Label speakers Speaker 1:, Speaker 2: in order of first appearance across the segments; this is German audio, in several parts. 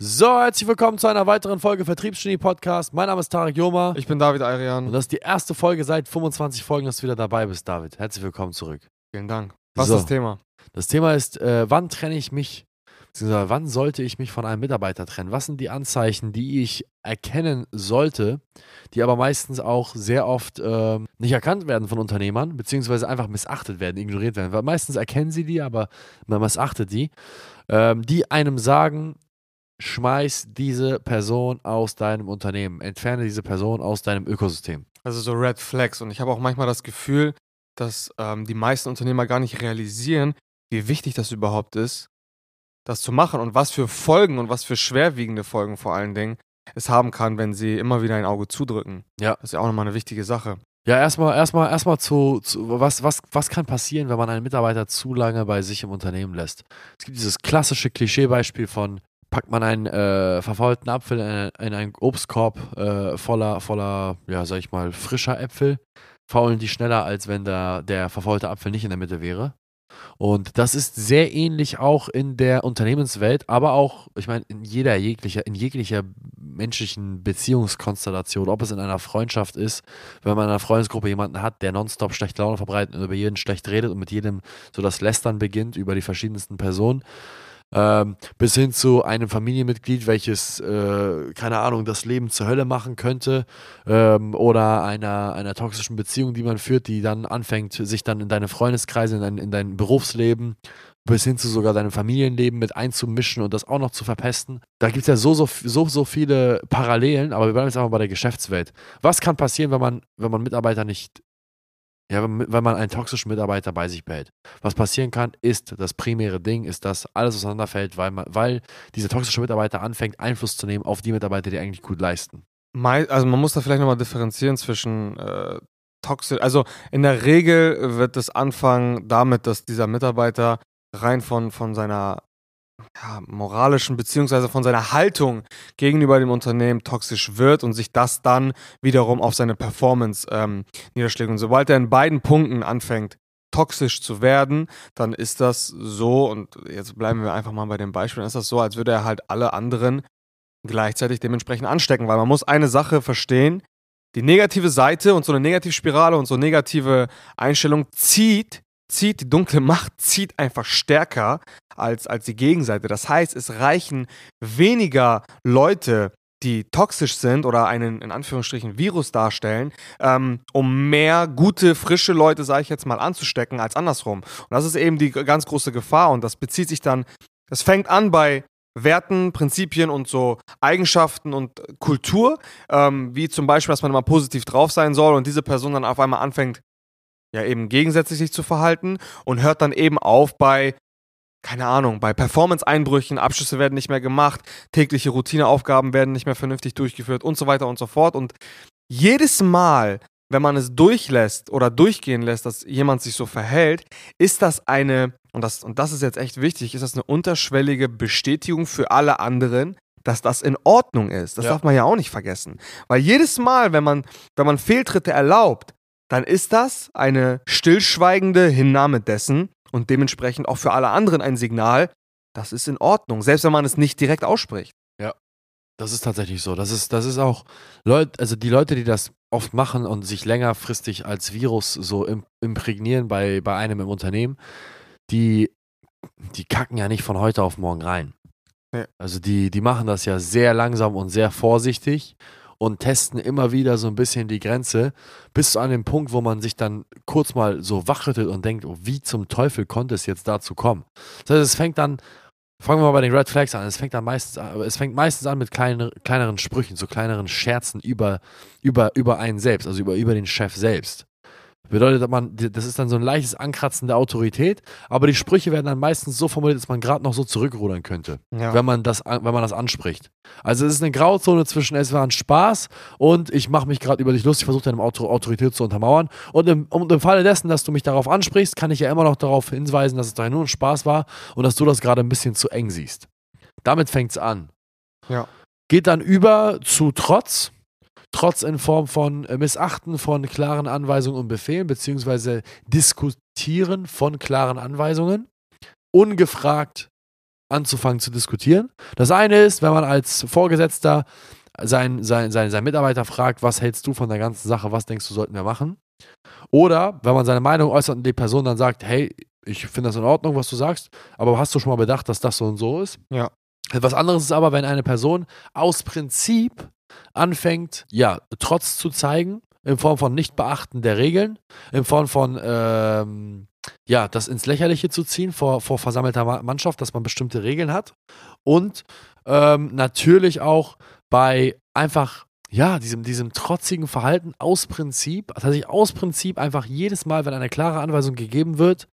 Speaker 1: So, herzlich willkommen zu einer weiteren Folge Vertriebsgenie Podcast. Mein Name ist Tarek Joma
Speaker 2: Ich bin David
Speaker 1: und
Speaker 2: Arian.
Speaker 1: das ist die erste Folge seit 25 Folgen, dass du wieder dabei bist, David. Herzlich willkommen zurück.
Speaker 2: Vielen Dank. Was
Speaker 1: So.
Speaker 2: ist das Thema?
Speaker 1: Das Thema ist, äh, wann trenne ich mich, beziehungsweise wann sollte ich mich von einem Mitarbeiter trennen? Was sind die Anzeichen, die ich erkennen sollte, die aber meistens auch sehr oft ähm, nicht erkannt werden von Unternehmern, beziehungsweise einfach missachtet werden, ignoriert werden? Weil meistens erkennen sie die, aber man missachtet die, ähm, die einem sagen, schmeiß diese Person aus deinem Unternehmen, entferne diese Person aus deinem Ökosystem.
Speaker 2: Also so Red Flags. Und ich habe auch manchmal das Gefühl, dass ähm, die meisten Unternehmer gar nicht realisieren, wie wichtig das überhaupt ist, das zu machen und was für Folgen und was für schwerwiegende Folgen vor allen Dingen es haben kann, wenn sie immer wieder ein Auge zudrücken.
Speaker 1: Ja.
Speaker 2: Das ist ja auch nochmal eine wichtige Sache.
Speaker 1: Ja, erstmal, erstmal, erstmal zu, zu was, was, was kann passieren, wenn man einen Mitarbeiter zu lange bei sich im Unternehmen lässt? Es gibt dieses klassische Klischeebeispiel von, packt man einen äh, verfaulten Apfel in, in einen Obstkorb äh, voller, voller, ja, sag ich mal, frischer Äpfel, faulen die schneller, als wenn da der verfaulte Apfel nicht in der Mitte wäre. Und das ist sehr ähnlich auch in der Unternehmenswelt, aber auch, ich meine, in jeder jeglicher, in jeglicher menschlichen Beziehungskonstellation, ob es in einer Freundschaft ist, wenn man in einer Freundesgruppe jemanden hat, der nonstop schlechte Laune verbreitet und über jeden schlecht redet und mit jedem so das Lästern beginnt über die verschiedensten Personen. Ähm, bis hin zu einem Familienmitglied, welches, äh, keine Ahnung, das Leben zur Hölle machen könnte, ähm, oder einer, einer toxischen Beziehung, die man führt, die dann anfängt, sich dann in deine Freundeskreise, in dein, in dein Berufsleben, bis hin zu sogar deinem Familienleben mit einzumischen und das auch noch zu verpesten. Da gibt es ja so, so, so, so viele Parallelen, aber wir bleiben jetzt einfach bei der Geschäftswelt. Was kann passieren, wenn man, wenn man Mitarbeiter nicht, ja, wenn, man einen toxischen Mitarbeiter bei sich behält? Was passieren kann, ist das primäre Ding, ist, dass alles auseinanderfällt, weil, man, weil dieser toxische Mitarbeiter anfängt, Einfluss zu nehmen auf die Mitarbeiter, die eigentlich gut leisten.
Speaker 2: Also man muss da vielleicht nochmal differenzieren zwischen äh, toxisch. Also in der Regel wird es anfangen damit, dass dieser Mitarbeiter rein von, von seiner ja, moralischen beziehungsweise von seiner Haltung gegenüber dem Unternehmen toxisch wird und sich das dann wiederum auf seine Performance ähm, niederschlägt. Und sobald er in beiden Punkten anfängt, toxisch zu werden, dann ist das so, und jetzt bleiben wir einfach mal bei dem Beispiel, dann ist das so, als würde er halt alle anderen gleichzeitig dementsprechend anstecken, weil man muss eine Sache verstehen, die negative Seite und so eine Negativspirale und so negative Einstellung zieht, zieht, die dunkle Macht zieht einfach stärker als, als die Gegenseite. Das heißt, es reichen weniger Leute, die toxisch sind oder einen in Anführungsstrichen Virus darstellen, ähm, um mehr gute, frische Leute, sage ich jetzt mal, anzustecken als andersrum. Und das ist eben die ganz große Gefahr und das bezieht sich dann, das fängt an bei Werten, Prinzipien und so Eigenschaften und Kultur, ähm, wie zum Beispiel, dass man immer positiv drauf sein soll und diese Person dann auf einmal anfängt, ja eben gegensätzlich sich zu verhalten und hört dann eben auf bei, keine Ahnung, bei Performance-Einbrüchen, Abschlüsse werden nicht mehr gemacht, tägliche Routineaufgaben werden nicht mehr vernünftig durchgeführt und so weiter und so fort. Und jedes Mal, wenn man es durchlässt oder durchgehen lässt, dass jemand sich so verhält, ist das eine, und das, und das ist jetzt echt wichtig, ist das eine unterschwellige Bestätigung für alle anderen, dass das in Ordnung ist. Das
Speaker 1: Ja.
Speaker 2: darf man ja auch nicht vergessen. Weil jedes Mal, wenn man, wenn man Fehltritte erlaubt, dann ist das eine stillschweigende Hinnahme dessen und dementsprechend auch für alle anderen ein Signal, das ist in Ordnung, selbst wenn man es nicht direkt ausspricht.
Speaker 1: Das ist tatsächlich so. Das ist, das ist auch Leute, also die Leute, die das oft machen und sich längerfristig als Virus so im, imprägnieren bei, bei einem im Unternehmen, die, die kacken ja nicht von heute auf morgen rein.
Speaker 2: Nee.
Speaker 1: Also die, die machen das ja sehr langsam und sehr vorsichtig und testen immer wieder so ein bisschen die Grenze, bis zu einem Punkt, wo man sich dann kurz mal so wachrüttelt und denkt, oh, wie zum Teufel konnte es jetzt dazu kommen? Das heißt, es fängt dann Fangen wir mal bei den Red Flags an. Es fängt dann meistens an, es fängt meistens an mit kleine, kleineren Sprüchen, so kleineren Scherzen über, über, über einen selbst, also über, über den Chef selbst. Bedeutet, man, das ist dann so ein leichtes Ankratzen der Autorität, aber die Sprüche werden dann meistens so formuliert, dass man gerade noch so zurückrudern könnte,
Speaker 2: Ja.
Speaker 1: wenn, man das, wenn man das anspricht. Also es ist eine Grauzone zwischen es war ein Spaß und ich mache mich gerade über dich lustig, versuche deine Auto Autorität zu untermauern. Und im, und im Falle dessen, dass du mich darauf ansprichst, kann ich ja immer noch darauf hinweisen, dass es doch nur ein Spaß war und dass du das gerade ein bisschen zu eng siehst. Damit fängt es an.
Speaker 2: Ja.
Speaker 1: Geht dann über zu Trotz. Trotz in Form von äh, Missachten von klaren Anweisungen und Befehlen, beziehungsweise Diskutieren von klaren Anweisungen. Ungefragt anzufangen zu diskutieren. Das eine ist, wenn man als Vorgesetzter seinen sein, sein, sein Mitarbeiter fragt, was hältst du von der ganzen Sache, was denkst du, sollten wir machen? Oder wenn man seine Meinung äußert und die Person dann sagt, hey, ich finde das in Ordnung, was du sagst, aber hast du schon mal bedacht, dass das so und so ist?
Speaker 2: Ja.
Speaker 1: Etwas anderes ist aber, wenn eine Person aus Prinzip anfängt, ja, Trotz zu zeigen, in Form von Nichtbeachten der Regeln, in Form von, ähm, ja, das ins Lächerliche zu ziehen vor, vor versammelter Mannschaft, dass man bestimmte Regeln hat. Und ähm, natürlich auch bei einfach, ja, diesem, diesem trotzigen Verhalten aus Prinzip, tatsächlich aus Prinzip einfach jedes Mal, wenn eine klare Anweisung gegeben wird,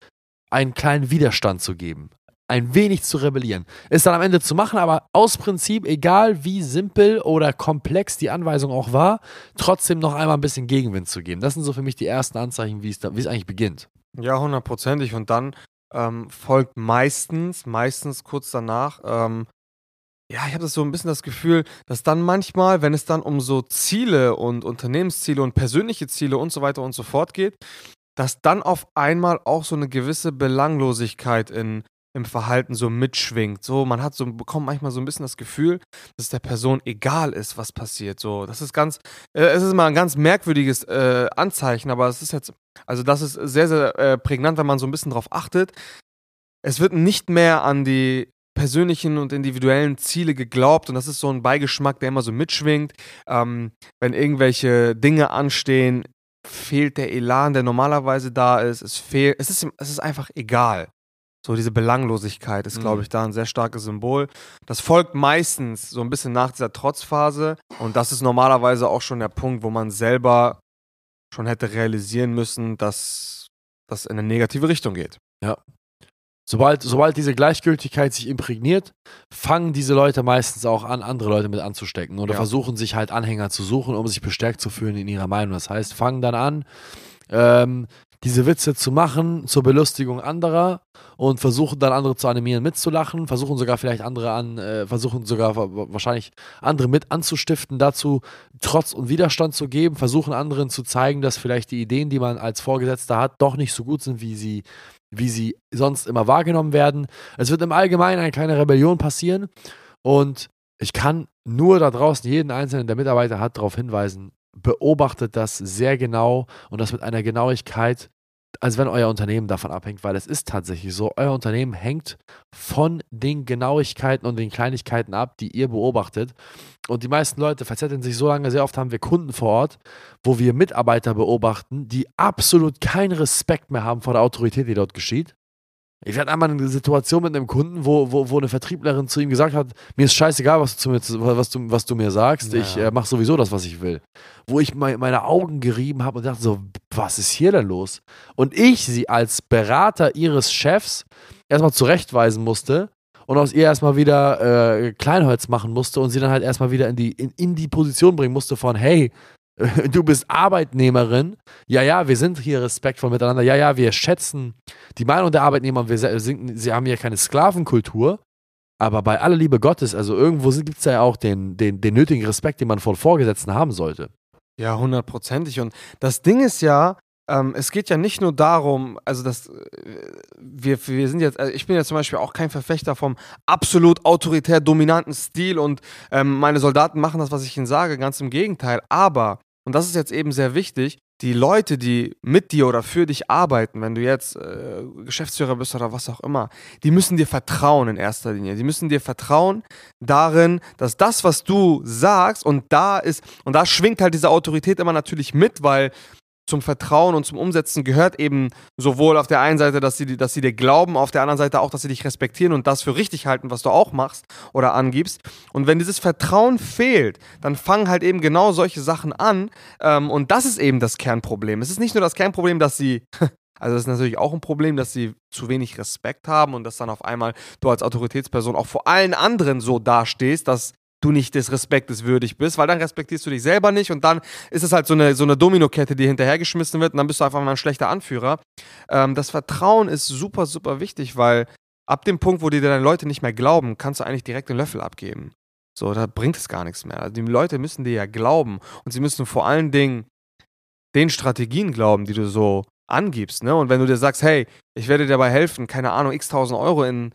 Speaker 1: einen kleinen Widerstand zu geben ein wenig zu rebellieren. Ist dann am Ende zu machen, aber aus Prinzip, egal wie simpel oder komplex die Anweisung auch war, trotzdem noch einmal ein bisschen Gegenwind zu geben. Das sind so für mich die ersten Anzeichen, wie es, da, wie es eigentlich beginnt.
Speaker 2: Ja, hundertprozentig. Und dann ähm, folgt meistens, meistens kurz danach, ähm, ja, ich habe das so ein bisschen das Gefühl, dass dann manchmal, wenn es dann um so Ziele und Unternehmensziele und persönliche Ziele und so weiter und so fort geht, dass dann auf einmal auch so eine gewisse Belanglosigkeit in im Verhalten so mitschwingt. So, man hat so, bekommt manchmal so ein bisschen das Gefühl, dass der Person egal ist, was passiert. So, das ist ganz, äh, es ist mal ein ganz merkwürdiges äh, Anzeichen, aber es ist jetzt, also das ist sehr, sehr äh, prägnant, wenn man so ein bisschen drauf achtet. Es wird nicht mehr an die persönlichen und individuellen Ziele geglaubt und das ist so ein Beigeschmack, der immer so mitschwingt. Ähm, wenn irgendwelche Dinge anstehen, fehlt der Elan, der normalerweise da ist. Es fehlt, es ist, es ist einfach egal. So diese Belanglosigkeit ist, glaube mhm. ich, da ein sehr starkes Symbol. Das folgt meistens so ein bisschen nach dieser Trotzphase und das ist normalerweise auch schon der Punkt, wo man selber schon hätte realisieren müssen, dass das in eine negative Richtung geht.
Speaker 1: Ja. Sobald, sobald diese Gleichgültigkeit sich imprägniert, fangen diese Leute meistens auch an, andere Leute mit anzustecken oder ja. versuchen sich halt Anhänger zu suchen, um sich bestärkt zu fühlen in ihrer Meinung. Das heißt, fangen dann an, ähm, diese Witze zu machen zur Belustigung anderer und versuchen dann andere zu animieren mitzulachen, versuchen sogar vielleicht andere an, äh, versuchen sogar wahrscheinlich andere mit anzustiften, dazu Trotz und Widerstand zu geben, versuchen anderen zu zeigen, dass vielleicht die Ideen, die man als Vorgesetzter hat, doch nicht so gut sind, wie sie, wie sie sonst immer wahrgenommen werden. Es wird im Allgemeinen eine kleine Rebellion passieren und ich kann nur da draußen jeden einzelnen, der Mitarbeiter hat, darauf hinweisen, beobachtet das sehr genau und das mit einer Genauigkeit, als wenn euer Unternehmen davon abhängt, weil es ist tatsächlich so, euer Unternehmen hängt von den Genauigkeiten und den Kleinigkeiten ab, die ihr beobachtet. Und die meisten Leute verzetteln sich so lange, sehr oft haben wir Kunden vor Ort, wo wir Mitarbeiter beobachten, die absolut keinen Respekt mehr haben vor der Autorität, die dort geschieht. Ich hatte einmal eine Situation mit einem Kunden, wo, wo, wo eine Vertrieblerin zu ihm gesagt hat, mir ist scheißegal, was du, mir, was du, was du mir sagst, ja. ich äh, mache sowieso das, was ich will. Wo ich mein, meine Augen gerieben habe und dachte so, was ist hier denn los? Und ich sie als Berater ihres Chefs erstmal zurechtweisen musste und aus ihr erstmal wieder äh, Kleinholz machen musste und sie dann halt erstmal wieder in die, in, in die Position bringen musste von, hey, du bist Arbeitnehmerin. Ja, ja, wir sind hier respektvoll miteinander. Ja, ja, wir schätzen die Meinung der Arbeitnehmer wir sind, sie haben hier keine Sklavenkultur. Aber bei aller Liebe Gottes, also irgendwo gibt es ja auch den, den, den nötigen Respekt, den man vor Vorgesetzten haben sollte.
Speaker 2: Ja, hundertprozentig. Und das Ding ist ja, ähm, es geht ja nicht nur darum, also das, äh, wir, wir sind jetzt, also ich bin ja zum Beispiel auch kein Verfechter vom absolut autoritär dominanten Stil und ähm, meine Soldaten machen das, was ich ihnen sage, ganz im Gegenteil. Aber, und das ist jetzt eben sehr wichtig, die Leute, die mit dir oder für dich arbeiten, wenn du jetzt äh, Geschäftsführer bist oder was auch immer, die müssen dir vertrauen in erster Linie. Die müssen dir vertrauen darin, dass das, was du sagst, und da ist, und da schwingt halt diese Autorität immer natürlich mit, weil zum Vertrauen und zum Umsetzen gehört eben sowohl auf der einen Seite, dass sie, dass sie dir glauben, auf der anderen Seite auch, dass sie dich respektieren und das für richtig halten, was du auch machst oder angibst. Und wenn dieses Vertrauen fehlt, dann fangen halt eben genau solche Sachen an. Ähm, und das ist eben das Kernproblem. Es ist nicht nur das Kernproblem, dass sie, also es ist natürlich auch ein Problem, dass sie zu wenig Respekt haben und dass dann auf einmal du als Autoritätsperson auch vor allen anderen so dastehst, dass du nicht des Respektes würdig bist, weil dann respektierst du dich selber nicht und dann ist es halt so eine, so eine Dominokette, die hinterhergeschmissen wird und dann bist du einfach mal ein schlechter Anführer. Ähm, das Vertrauen ist super, super wichtig, weil ab dem Punkt, wo dir deine Leute nicht mehr glauben, kannst du eigentlich direkt den Löffel abgeben. So, da bringt es gar nichts mehr. Also die Leute müssen dir ja glauben und sie müssen vor allen Dingen den Strategien glauben, die du so angibst. Ne? Und wenn du dir sagst, hey, ich werde dir dabei helfen, keine Ahnung, x tausend Euro in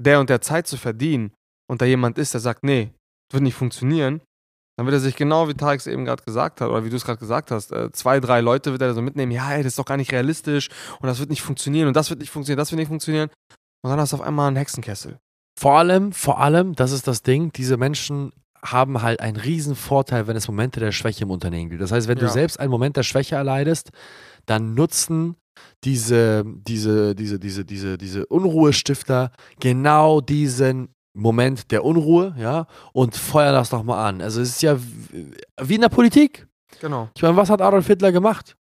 Speaker 2: der und der Zeit zu verdienen und da jemand ist, der sagt, nee, wird nicht funktionieren, dann wird er sich genau wie Tarek eben gerade gesagt hat, oder wie du es gerade gesagt hast, äh, zwei, drei Leute wird er so mitnehmen, ja, ey, das ist doch gar nicht realistisch und das wird nicht funktionieren und das wird nicht funktionieren, das wird nicht funktionieren. Und dann hast du auf einmal einen Hexenkessel.
Speaker 1: Vor allem, vor allem, das ist das Ding, diese Menschen haben halt einen riesen Vorteil, wenn es Momente der Schwäche im Unternehmen gibt. Das heißt, wenn ja. du selbst einen Moment der Schwäche erleidest, dann nutzen diese, diese, diese, diese, diese, diese Unruhestifter genau diesen Moment der Unruhe, ja, und feuern das nochmal an. Also es ist ja wie in der Politik.
Speaker 2: Genau.
Speaker 1: Ich meine, was hat Adolf Hitler gemacht?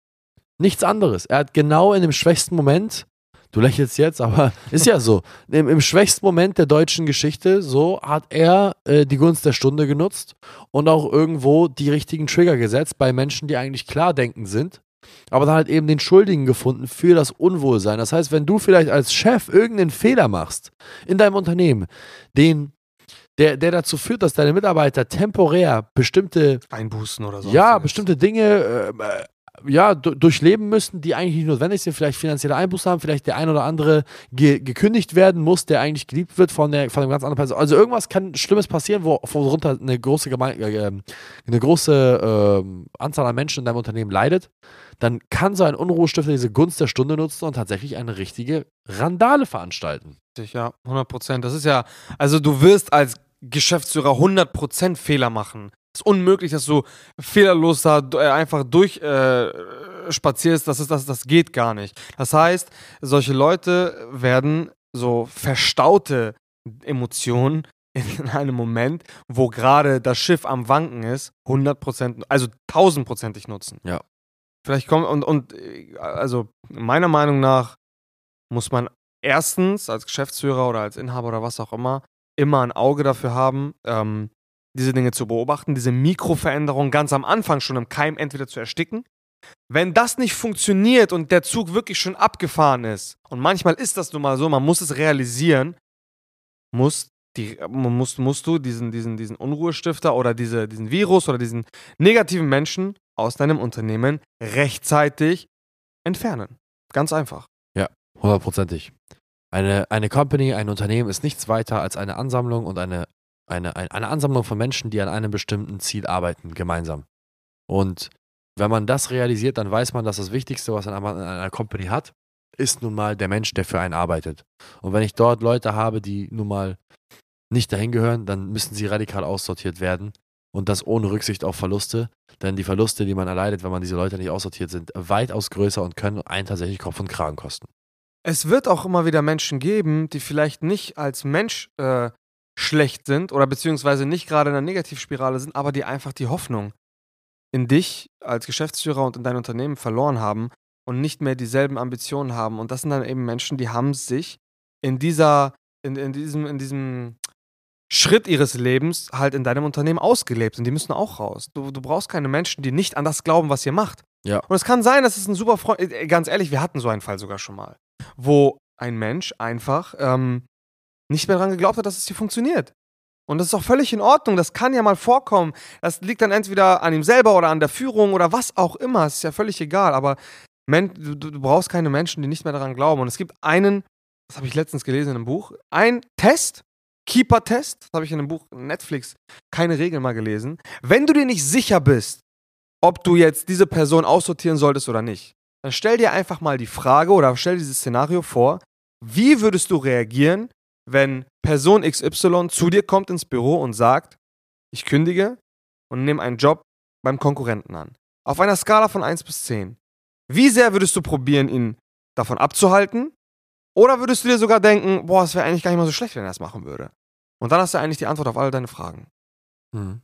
Speaker 1: Nichts anderes. Er hat genau in dem schwächsten Moment, du lächelst jetzt, aber ist ja so, im, im schwächsten Moment der deutschen Geschichte, so hat er äh, die Gunst der Stunde genutzt und auch irgendwo die richtigen Trigger gesetzt bei Menschen, die eigentlich klar denken sind aber dann halt eben den Schuldigen gefunden für das Unwohlsein. Das heißt, wenn du vielleicht als Chef irgendeinen Fehler machst in deinem Unternehmen, den der, der dazu führt, dass deine Mitarbeiter temporär bestimmte
Speaker 2: Einbußen oder so.
Speaker 1: Ja, bestimmte Dinge äh, ja, durchleben müssen, die eigentlich nicht notwendig sind, vielleicht finanzielle Einbußen haben, vielleicht der ein oder andere ge gekündigt werden muss, der eigentlich geliebt wird von, der, von einem ganz anderen Person. Also irgendwas kann Schlimmes passieren, wo worunter eine große, Geme äh, eine große äh, Anzahl an Menschen in deinem Unternehmen leidet. Dann kann so ein Unruhestifter diese Gunst der Stunde nutzen und tatsächlich eine richtige Randale veranstalten.
Speaker 2: Ja, 100 Prozent. Das ist ja, also du wirst als Geschäftsführer 100 Prozent Fehler machen. Es ist unmöglich, dass du fehlerlos da äh, einfach durchspazierst. Äh, das, das, das geht gar nicht. Das heißt, solche Leute werden so verstaute Emotionen in einem Moment, wo gerade das Schiff am Wanken ist, 100%, also 1000%ig nutzen.
Speaker 1: Ja.
Speaker 2: Vielleicht kommt, und, und, also meiner Meinung nach muss man erstens als Geschäftsführer oder als Inhaber oder was auch immer immer ein Auge dafür haben, ähm, diese Dinge zu beobachten, diese Mikroveränderungen ganz am Anfang schon im Keim entweder zu ersticken. Wenn das nicht funktioniert und der Zug wirklich schon abgefahren ist, und manchmal ist das nun mal so, man muss es realisieren, muss die, musst, musst du diesen, diesen, diesen Unruhestifter oder diese, diesen Virus oder diesen negativen Menschen aus deinem Unternehmen rechtzeitig entfernen. Ganz einfach.
Speaker 1: Ja, hundertprozentig. Eine, eine Company, ein Unternehmen ist nichts weiter als eine Ansammlung und eine eine, eine Ansammlung von Menschen, die an einem bestimmten Ziel arbeiten, gemeinsam. Und wenn man das realisiert, dann weiß man, dass das Wichtigste, was man in einer Company hat, ist nun mal der Mensch, der für einen arbeitet. Und wenn ich dort Leute habe, die nun mal nicht dahin gehören, dann müssen sie radikal aussortiert werden. Und das ohne Rücksicht auf Verluste. Denn die Verluste, die man erleidet, wenn man diese Leute nicht aussortiert, sind weitaus größer und können einen tatsächlich Kopf und Kragen kosten.
Speaker 2: Es wird auch immer wieder Menschen geben, die vielleicht nicht als Mensch äh, schlecht sind oder beziehungsweise nicht gerade in einer Negativspirale sind, aber die einfach die Hoffnung in dich als Geschäftsführer und in dein Unternehmen verloren haben und nicht mehr dieselben Ambitionen haben. Und das sind dann eben Menschen, die haben sich in dieser, in, in diesem, in diesem Schritt ihres Lebens halt in deinem Unternehmen ausgelebt und die müssen auch raus. Du, du brauchst keine Menschen, die nicht an das glauben, was ihr macht.
Speaker 1: Ja.
Speaker 2: Und es kann sein, dass es ein super Freund, äh, ganz ehrlich, wir hatten so einen Fall sogar schon mal, wo ein Mensch einfach ähm, nicht mehr daran geglaubt hat, dass es hier funktioniert. Und das ist auch völlig in Ordnung. Das kann ja mal vorkommen. Das liegt dann entweder an ihm selber oder an der Führung oder was auch immer. Es ist ja völlig egal. Aber du, du brauchst keine Menschen, die nicht mehr daran glauben. Und es gibt einen, das habe ich letztens gelesen in einem Buch, ein Test, Keeper-Test, habe ich in einem Buch Netflix, keine Regel mal gelesen. Wenn du dir nicht sicher bist, ob du jetzt diese Person aussortieren solltest oder nicht, dann stell dir einfach mal die Frage oder stell dieses Szenario vor, wie würdest du reagieren, wenn Person XY zu dir kommt ins Büro und sagt, ich kündige und nehme einen Job beim Konkurrenten an. Auf einer Skala von 1 bis 10. Wie sehr würdest du probieren, ihn davon abzuhalten? Oder würdest du dir sogar denken, boah, es wäre eigentlich gar nicht mal so schlecht, wenn er das machen würde? Und dann hast du eigentlich die Antwort auf alle deine Fragen.
Speaker 1: Mhm.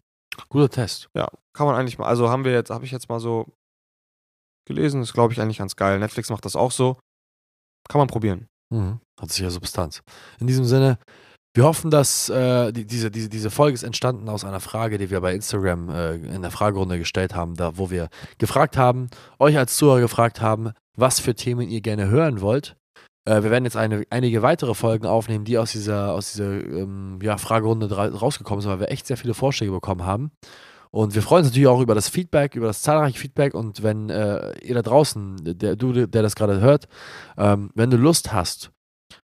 Speaker 1: Guter Test.
Speaker 2: Ja, kann man eigentlich mal. Also haben wir jetzt, habe ich jetzt mal so gelesen, ist glaube ich eigentlich ganz geil. Netflix macht das auch so. Kann man probieren.
Speaker 1: Mhm. Hat sicher Substanz. In diesem Sinne, wir hoffen, dass äh, die, diese, diese, diese Folge ist entstanden aus einer Frage, die wir bei Instagram äh, in der Fragerunde gestellt haben, da wo wir gefragt haben, euch als Zuhörer gefragt haben, was für Themen ihr gerne hören wollt. Äh, wir werden jetzt eine, einige weitere Folgen aufnehmen, die aus dieser, aus dieser ähm, ja, Fragerunde rausgekommen sind, weil wir echt sehr viele Vorschläge bekommen haben. Und wir freuen uns natürlich auch über das Feedback, über das zahlreiche Feedback. Und wenn äh, ihr da draußen, der, du, der das gerade hört, ähm, wenn du Lust hast,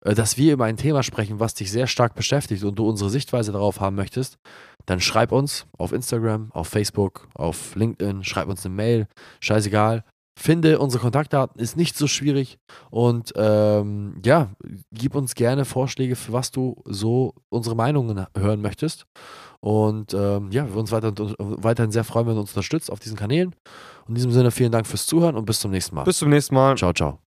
Speaker 1: äh, dass wir über ein Thema sprechen, was dich sehr stark beschäftigt und du unsere Sichtweise darauf haben möchtest, dann schreib uns auf Instagram, auf Facebook, auf LinkedIn, schreib uns eine Mail, scheißegal. Finde unsere Kontaktdaten, ist nicht so schwierig und ähm, ja, gib uns gerne Vorschläge, für was du so unsere Meinungen hören möchtest. Und ähm, ja, wir uns weiter, weiterhin sehr freuen, wenn du uns unterstützt auf diesen Kanälen. In diesem Sinne, vielen Dank fürs Zuhören und bis zum nächsten Mal.
Speaker 2: Bis zum nächsten Mal.
Speaker 1: Ciao, ciao.